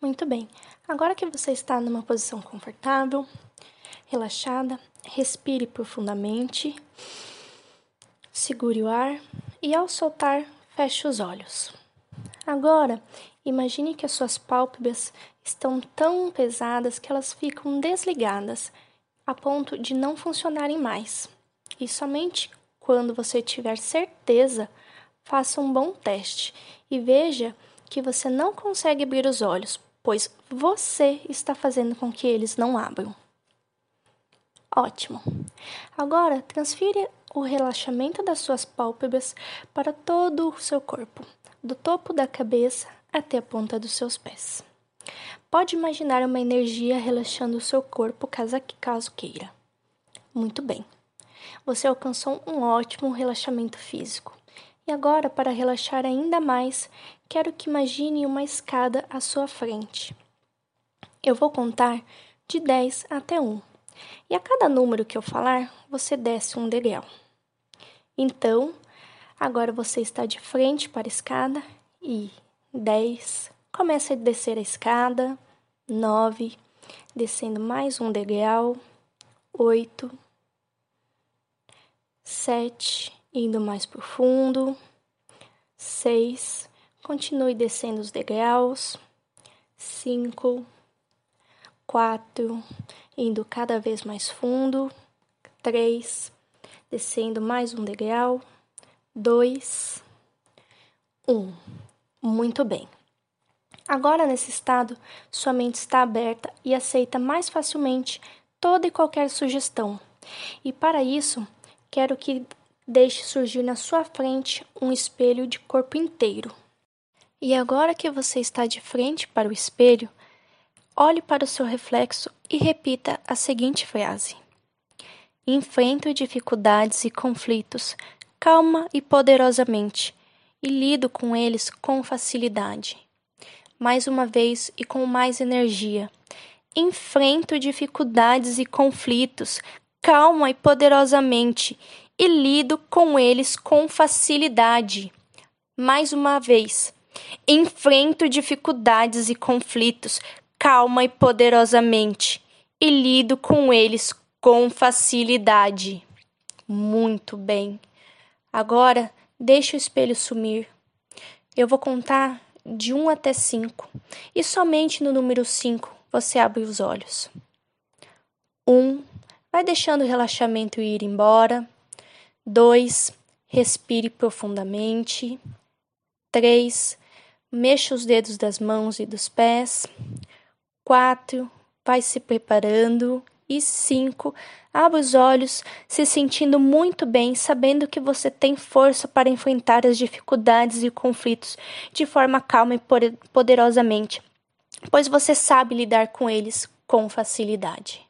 Muito bem. Agora que você está numa posição confortável, relaxada, respire profundamente, segure o ar e, ao soltar, feche os olhos. Agora, imagine que as suas pálpebras estão tão pesadas que elas ficam desligadas a ponto de não funcionarem mais. E somente quando você tiver certeza, faça um bom teste e veja que você não consegue abrir os olhos, pois você está fazendo com que eles não abram. Ótimo. Agora, transfira o relaxamento das suas pálpebras para todo o seu corpo, do topo da cabeça até a ponta dos seus pés. Pode imaginar uma energia relaxando o seu corpo caso, caso queira. Muito bem. Você alcançou um ótimo relaxamento físico. E agora, para relaxar ainda mais, quero que imagine uma escada à sua frente. Eu vou contar de 10 até 1. E a cada número que eu falar, você desce um degrau. Então, agora você está de frente para a escada e 10. Começa a descer a escada. 9. Descendo mais um degrau. 8. 7 indo mais profundo. Seis, continue descendo os degraus. Cinco, quatro, indo cada vez mais fundo. Três, descendo mais um degrau. Dois, um. Muito bem. Agora, nesse estado, sua mente está aberta e aceita mais facilmente toda e qualquer sugestão. E para isso, quero que Deixe surgir na sua frente um espelho de corpo inteiro. E agora que você está de frente para o espelho, olhe para o seu reflexo e repita a seguinte frase: Enfrento dificuldades e conflitos calma e poderosamente e lido com eles com facilidade. Mais uma vez e com mais energia. Enfrento dificuldades e conflitos calma e poderosamente e lido com eles com facilidade. Mais uma vez, enfrento dificuldades e conflitos calma e poderosamente e lido com eles com facilidade. Muito bem. Agora, deixe o espelho sumir. Eu vou contar de 1 até 5 e somente no número 5 você abre os olhos. 1. Um, vai deixando o relaxamento ir embora. 2. Respire profundamente. 3. Mexa os dedos das mãos e dos pés. 4. Vai se preparando. E 5. Abra os olhos, se sentindo muito bem, sabendo que você tem força para enfrentar as dificuldades e conflitos de forma calma e poderosamente, pois você sabe lidar com eles com facilidade.